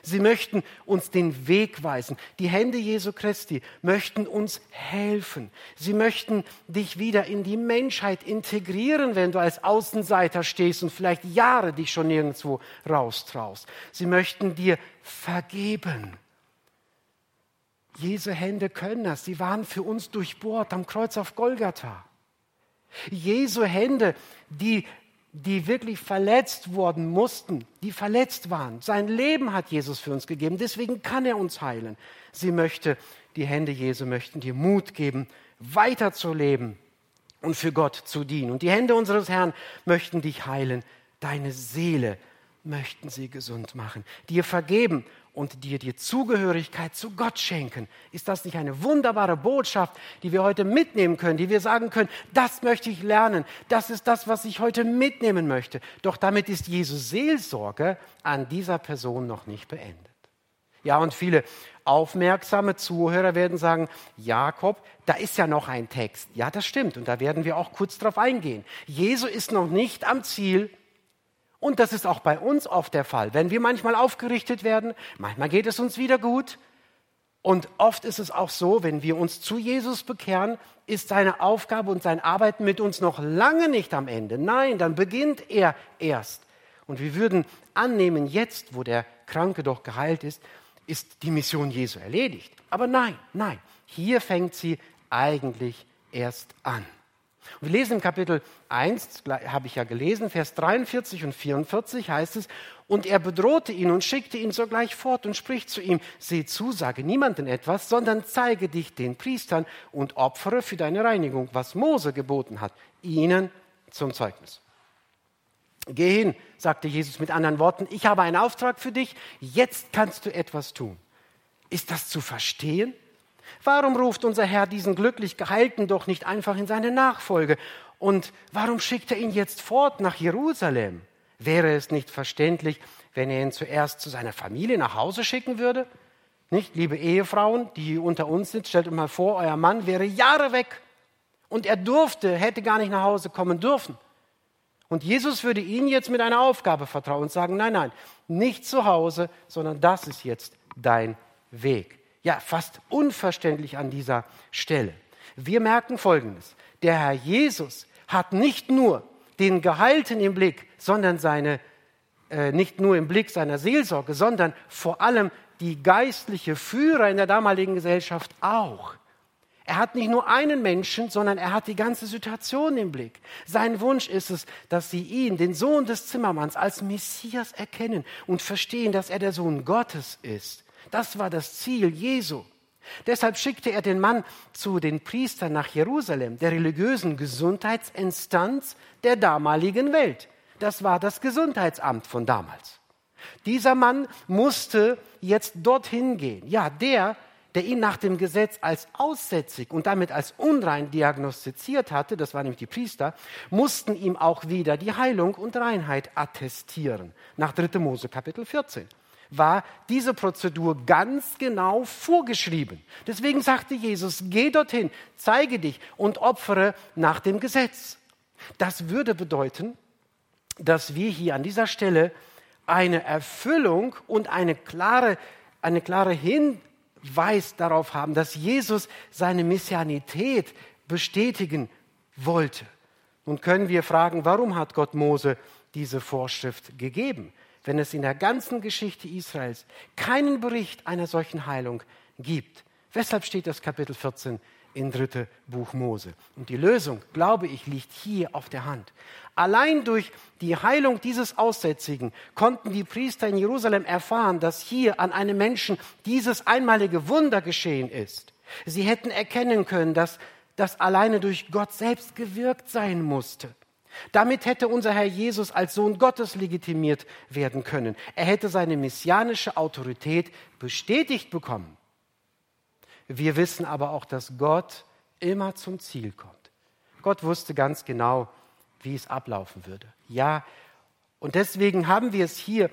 Sie möchten uns den Weg weisen. Die Hände Jesu Christi möchten uns helfen. Sie möchten dich wieder in die Menschheit integrieren, wenn du als Außenseiter stehst und vielleicht Jahre dich schon nirgendwo raustraust. Sie möchten dir vergeben. Jesu Hände können das. Sie waren für uns durchbohrt am Kreuz auf Golgatha. Jesu Hände, die die wirklich verletzt worden mussten, die verletzt waren. Sein Leben hat Jesus für uns gegeben, deswegen kann er uns heilen. Sie möchte, die Hände Jesu möchten dir Mut geben, weiterzuleben und für Gott zu dienen. Und die Hände unseres Herrn möchten dich heilen, deine Seele möchten sie gesund machen, dir vergeben und dir die Zugehörigkeit zu Gott schenken. Ist das nicht eine wunderbare Botschaft, die wir heute mitnehmen können, die wir sagen können, das möchte ich lernen, das ist das, was ich heute mitnehmen möchte. Doch damit ist Jesus Seelsorge an dieser Person noch nicht beendet. Ja, und viele aufmerksame Zuhörer werden sagen, Jakob, da ist ja noch ein Text. Ja, das stimmt und da werden wir auch kurz drauf eingehen. Jesus ist noch nicht am Ziel, und das ist auch bei uns oft der Fall. Wenn wir manchmal aufgerichtet werden, manchmal geht es uns wieder gut. Und oft ist es auch so, wenn wir uns zu Jesus bekehren, ist seine Aufgabe und sein Arbeiten mit uns noch lange nicht am Ende. Nein, dann beginnt er erst. Und wir würden annehmen, jetzt, wo der Kranke doch geheilt ist, ist die Mission Jesu erledigt. Aber nein, nein, hier fängt sie eigentlich erst an. Wir lesen im Kapitel 1, habe ich ja gelesen, Vers 43 und 44 heißt es, und er bedrohte ihn und schickte ihn sogleich fort und spricht zu ihm, seh zu, sage niemandem etwas, sondern zeige dich den Priestern und opfere für deine Reinigung, was Mose geboten hat, ihnen zum Zeugnis. Geh hin, sagte Jesus mit anderen Worten, ich habe einen Auftrag für dich, jetzt kannst du etwas tun. Ist das zu verstehen? Warum ruft unser Herr diesen glücklich Geheilten doch nicht einfach in seine Nachfolge? Und warum schickt er ihn jetzt fort nach Jerusalem? Wäre es nicht verständlich, wenn er ihn zuerst zu seiner Familie nach Hause schicken würde? Nicht, liebe Ehefrauen, die unter uns sind, stellt euch mal vor, euer Mann wäre Jahre weg und er durfte, hätte gar nicht nach Hause kommen dürfen. Und Jesus würde ihn jetzt mit einer Aufgabe vertrauen und sagen, nein, nein, nicht zu Hause, sondern das ist jetzt dein Weg ja fast unverständlich an dieser Stelle. Wir merken Folgendes. Der Herr Jesus hat nicht nur den Geheilten im Blick, sondern seine, äh, nicht nur im Blick seiner Seelsorge, sondern vor allem die geistliche Führer in der damaligen Gesellschaft auch. Er hat nicht nur einen Menschen, sondern er hat die ganze Situation im Blick. Sein Wunsch ist es, dass sie ihn, den Sohn des Zimmermanns, als Messias erkennen und verstehen, dass er der Sohn Gottes ist. Das war das Ziel Jesu. Deshalb schickte er den Mann zu den Priestern nach Jerusalem, der religiösen Gesundheitsinstanz der damaligen Welt. Das war das Gesundheitsamt von damals. Dieser Mann musste jetzt dorthin gehen. Ja, der, der ihn nach dem Gesetz als aussätzig und damit als unrein diagnostiziert hatte, das waren nämlich die Priester, mussten ihm auch wieder die Heilung und Reinheit attestieren. Nach 3. Mose Kapitel 14 war diese Prozedur ganz genau vorgeschrieben. Deswegen sagte Jesus, geh dorthin, zeige dich und opfere nach dem Gesetz. Das würde bedeuten, dass wir hier an dieser Stelle eine Erfüllung und eine klare, eine klare Hin Hinweis darauf haben, dass Jesus seine Messianität bestätigen wollte. Nun können wir fragen, warum hat Gott Mose diese Vorschrift gegeben, wenn es in der ganzen Geschichte Israels keinen Bericht einer solchen Heilung gibt? Weshalb steht das Kapitel 14 in dritte Buch Mose. Und die Lösung, glaube ich, liegt hier auf der Hand. Allein durch die Heilung dieses Aussätzigen konnten die Priester in Jerusalem erfahren, dass hier an einem Menschen dieses einmalige Wunder geschehen ist. Sie hätten erkennen können, dass das alleine durch Gott selbst gewirkt sein musste. Damit hätte unser Herr Jesus als Sohn Gottes legitimiert werden können. Er hätte seine messianische Autorität bestätigt bekommen. Wir wissen aber auch, dass Gott immer zum Ziel kommt. Gott wusste ganz genau, wie es ablaufen würde. Ja, und deswegen haben wir es hier.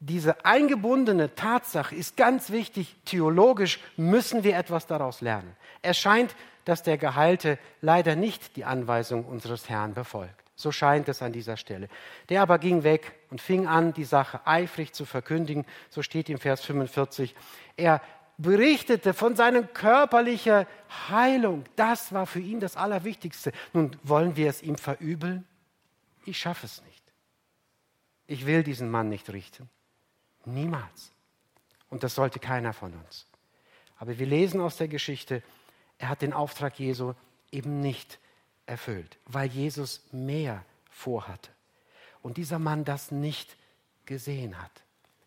Diese eingebundene Tatsache ist ganz wichtig. Theologisch müssen wir etwas daraus lernen. Es scheint, dass der Geheilte leider nicht die Anweisung unseres Herrn befolgt. So scheint es an dieser Stelle. Der aber ging weg und fing an, die Sache eifrig zu verkündigen. So steht im Vers 45. Er berichtete von seiner körperlichen Heilung. Das war für ihn das Allerwichtigste. Nun wollen wir es ihm verübeln? Ich schaffe es nicht. Ich will diesen Mann nicht richten. Niemals. Und das sollte keiner von uns. Aber wir lesen aus der Geschichte, er hat den Auftrag Jesu eben nicht erfüllt, weil Jesus mehr vorhatte. Und dieser Mann das nicht gesehen hat.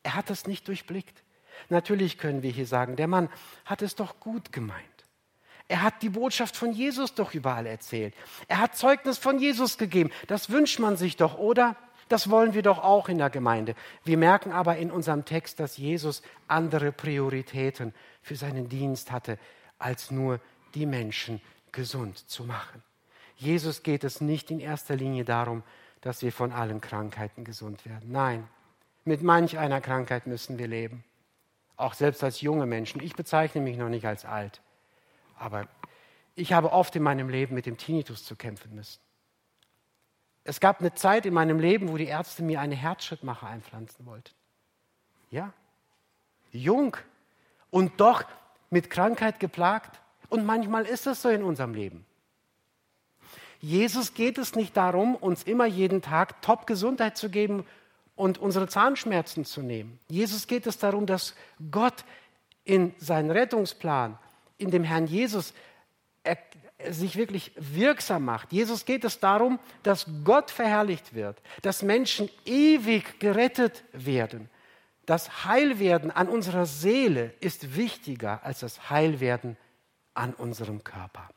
Er hat es nicht durchblickt. Natürlich können wir hier sagen, der Mann hat es doch gut gemeint. Er hat die Botschaft von Jesus doch überall erzählt. Er hat Zeugnis von Jesus gegeben. Das wünscht man sich doch, oder? Das wollen wir doch auch in der Gemeinde. Wir merken aber in unserem Text, dass Jesus andere Prioritäten für seinen Dienst hatte, als nur die Menschen gesund zu machen. Jesus geht es nicht in erster Linie darum, dass wir von allen Krankheiten gesund werden. Nein, mit manch einer Krankheit müssen wir leben auch selbst als junge Menschen. Ich bezeichne mich noch nicht als alt, aber ich habe oft in meinem Leben mit dem Tinnitus zu kämpfen müssen. Es gab eine Zeit in meinem Leben, wo die Ärzte mir eine Herzschrittmacher einpflanzen wollten. Ja, jung und doch mit Krankheit geplagt. Und manchmal ist es so in unserem Leben. Jesus geht es nicht darum, uns immer jeden Tag Top-Gesundheit zu geben und unsere Zahnschmerzen zu nehmen. Jesus geht es darum, dass Gott in seinen Rettungsplan, in dem Herrn Jesus, er, sich wirklich wirksam macht. Jesus geht es darum, dass Gott verherrlicht wird, dass Menschen ewig gerettet werden. Das Heilwerden an unserer Seele ist wichtiger als das Heilwerden an unserem Körper.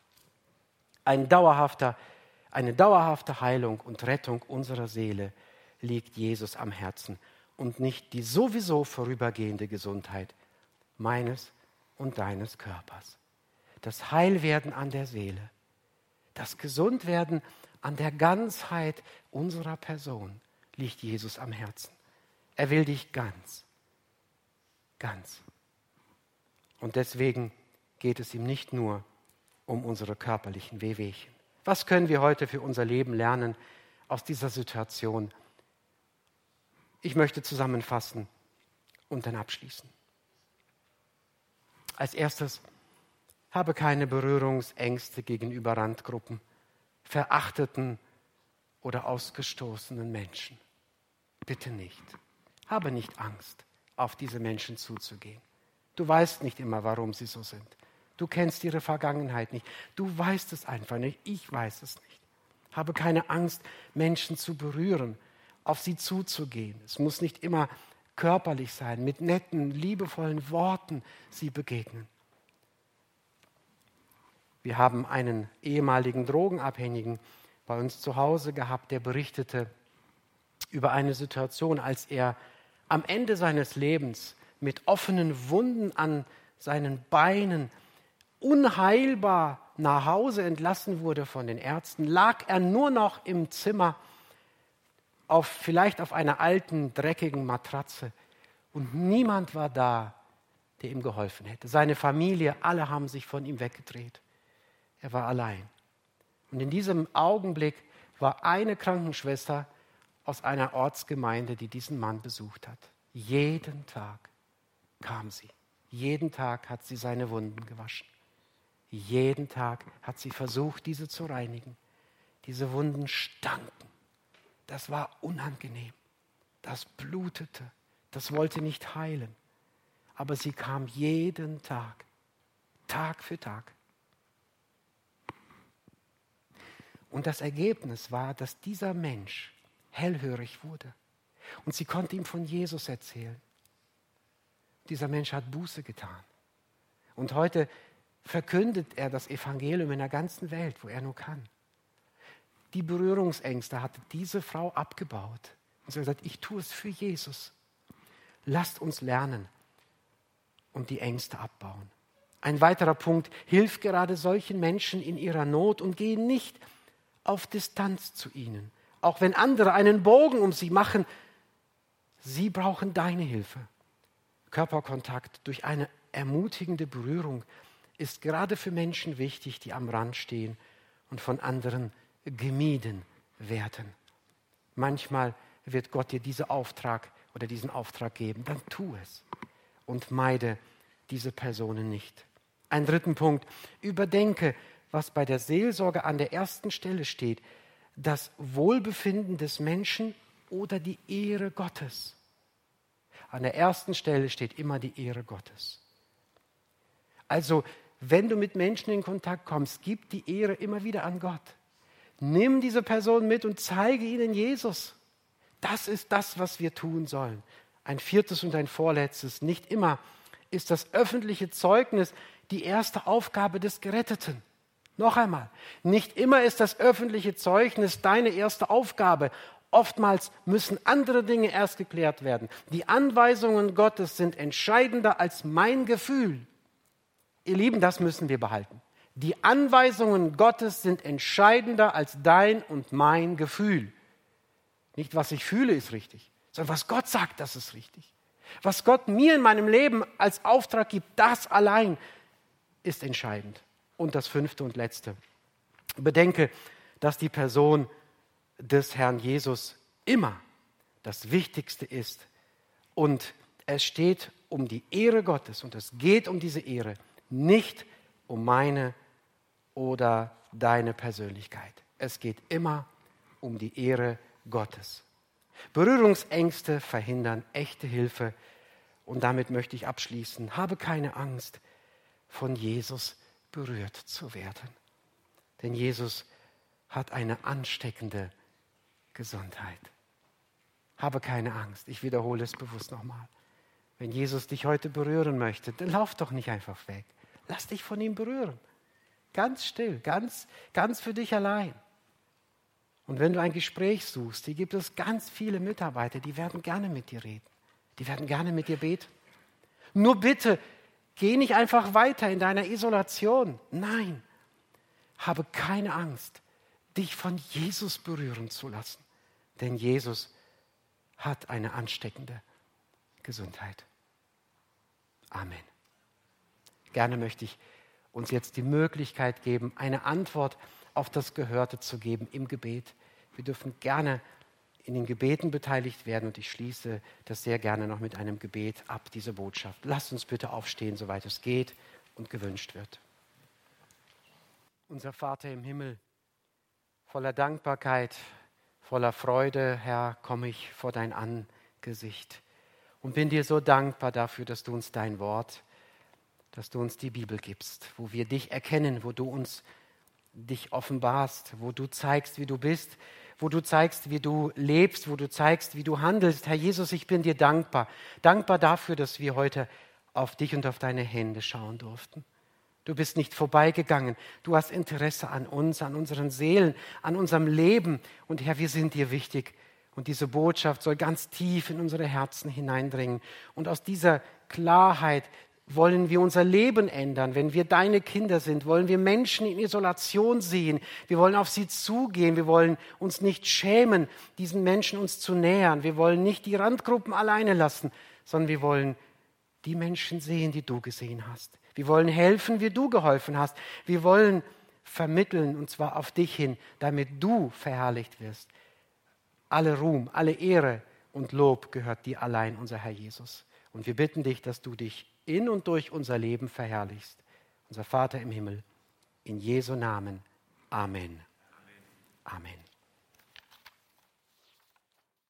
Ein dauerhafter, eine dauerhafte Heilung und Rettung unserer Seele liegt Jesus am Herzen und nicht die sowieso vorübergehende Gesundheit meines und deines Körpers. Das Heilwerden an der Seele, das Gesundwerden an der Ganzheit unserer Person liegt Jesus am Herzen. Er will dich ganz, ganz. Und deswegen geht es ihm nicht nur um unsere körperlichen Wehwehchen. Was können wir heute für unser Leben lernen aus dieser Situation? Ich möchte zusammenfassen und dann abschließen. Als erstes, habe keine Berührungsängste gegenüber Randgruppen, verachteten oder ausgestoßenen Menschen. Bitte nicht. Habe nicht Angst, auf diese Menschen zuzugehen. Du weißt nicht immer, warum sie so sind. Du kennst ihre Vergangenheit nicht. Du weißt es einfach nicht. Ich weiß es nicht. Habe keine Angst, Menschen zu berühren, auf sie zuzugehen. Es muss nicht immer körperlich sein, mit netten, liebevollen Worten sie begegnen. Wir haben einen ehemaligen Drogenabhängigen bei uns zu Hause gehabt, der berichtete über eine Situation, als er am Ende seines Lebens mit offenen Wunden an seinen Beinen unheilbar nach Hause entlassen wurde von den Ärzten, lag er nur noch im Zimmer, auf, vielleicht auf einer alten, dreckigen Matratze. Und niemand war da, der ihm geholfen hätte. Seine Familie, alle haben sich von ihm weggedreht. Er war allein. Und in diesem Augenblick war eine Krankenschwester aus einer Ortsgemeinde, die diesen Mann besucht hat. Jeden Tag kam sie. Jeden Tag hat sie seine Wunden gewaschen. Jeden Tag hat sie versucht, diese zu reinigen. Diese Wunden stanken. Das war unangenehm. Das blutete. Das wollte nicht heilen. Aber sie kam jeden Tag, Tag für Tag. Und das Ergebnis war, dass dieser Mensch hellhörig wurde. Und sie konnte ihm von Jesus erzählen. Dieser Mensch hat Buße getan. Und heute verkündet er das Evangelium in der ganzen Welt, wo er nur kann. Die Berührungsängste hatte diese Frau abgebaut. Und sie hat gesagt, ich tue es für Jesus. Lasst uns lernen und die Ängste abbauen. Ein weiterer Punkt, hilf gerade solchen Menschen in ihrer Not und geh nicht auf Distanz zu ihnen. Auch wenn andere einen Bogen um sie machen, sie brauchen deine Hilfe. Körperkontakt durch eine ermutigende Berührung ist gerade für Menschen wichtig, die am Rand stehen und von anderen gemieden werden. Manchmal wird Gott dir diesen Auftrag oder diesen Auftrag geben, dann tu es und meide diese Personen nicht. Ein dritten Punkt, überdenke, was bei der Seelsorge an der ersten Stelle steht, das Wohlbefinden des Menschen oder die Ehre Gottes. An der ersten Stelle steht immer die Ehre Gottes. Also wenn du mit Menschen in Kontakt kommst, gib die Ehre immer wieder an Gott. Nimm diese Person mit und zeige ihnen Jesus. Das ist das, was wir tun sollen. Ein viertes und ein vorletztes. Nicht immer ist das öffentliche Zeugnis die erste Aufgabe des Geretteten. Noch einmal, nicht immer ist das öffentliche Zeugnis deine erste Aufgabe. Oftmals müssen andere Dinge erst geklärt werden. Die Anweisungen Gottes sind entscheidender als mein Gefühl. Ihr Lieben, das müssen wir behalten. Die Anweisungen Gottes sind entscheidender als dein und mein Gefühl. Nicht, was ich fühle, ist richtig, sondern was Gott sagt, das ist richtig. Was Gott mir in meinem Leben als Auftrag gibt, das allein ist entscheidend. Und das fünfte und letzte. Bedenke, dass die Person des Herrn Jesus immer das Wichtigste ist. Und es steht um die Ehre Gottes und es geht um diese Ehre nicht um meine oder deine Persönlichkeit. Es geht immer um die Ehre Gottes. Berührungsängste verhindern echte Hilfe. Und damit möchte ich abschließen. Habe keine Angst, von Jesus berührt zu werden. Denn Jesus hat eine ansteckende Gesundheit. Habe keine Angst. Ich wiederhole es bewusst nochmal. Wenn Jesus dich heute berühren möchte, dann lauf doch nicht einfach weg. Lass dich von ihm berühren. Ganz still, ganz, ganz für dich allein. Und wenn du ein Gespräch suchst, hier gibt es ganz viele Mitarbeiter, die werden gerne mit dir reden. Die werden gerne mit dir beten. Nur bitte, geh nicht einfach weiter in deiner Isolation. Nein, habe keine Angst, dich von Jesus berühren zu lassen. Denn Jesus hat eine ansteckende Gesundheit. Amen. Gerne möchte ich uns jetzt die Möglichkeit geben, eine Antwort auf das Gehörte zu geben im Gebet. Wir dürfen gerne in den Gebeten beteiligt werden und ich schließe das sehr gerne noch mit einem Gebet ab, diese Botschaft. Lasst uns bitte aufstehen, soweit es geht und gewünscht wird. Unser Vater im Himmel, voller Dankbarkeit, Voller Freude, Herr, komme ich vor dein Angesicht und bin dir so dankbar dafür, dass du uns dein Wort, dass du uns die Bibel gibst, wo wir dich erkennen, wo du uns dich offenbarst, wo du zeigst, wie du bist, wo du zeigst, wie du lebst, wo du zeigst, wie du handelst. Herr Jesus, ich bin dir dankbar. Dankbar dafür, dass wir heute auf dich und auf deine Hände schauen durften. Du bist nicht vorbeigegangen. Du hast Interesse an uns, an unseren Seelen, an unserem Leben. Und Herr, wir sind dir wichtig. Und diese Botschaft soll ganz tief in unsere Herzen hineindringen. Und aus dieser Klarheit wollen wir unser Leben ändern. Wenn wir deine Kinder sind, wollen wir Menschen in Isolation sehen. Wir wollen auf sie zugehen. Wir wollen uns nicht schämen, diesen Menschen uns zu nähern. Wir wollen nicht die Randgruppen alleine lassen, sondern wir wollen die Menschen sehen, die du gesehen hast. Wir wollen helfen, wie du geholfen hast. Wir wollen vermitteln, und zwar auf dich hin, damit du verherrlicht wirst. Alle Ruhm, alle Ehre und Lob gehört dir allein, unser Herr Jesus. Und wir bitten dich, dass du dich in und durch unser Leben verherrlichst. Unser Vater im Himmel, in Jesu Namen. Amen. Amen.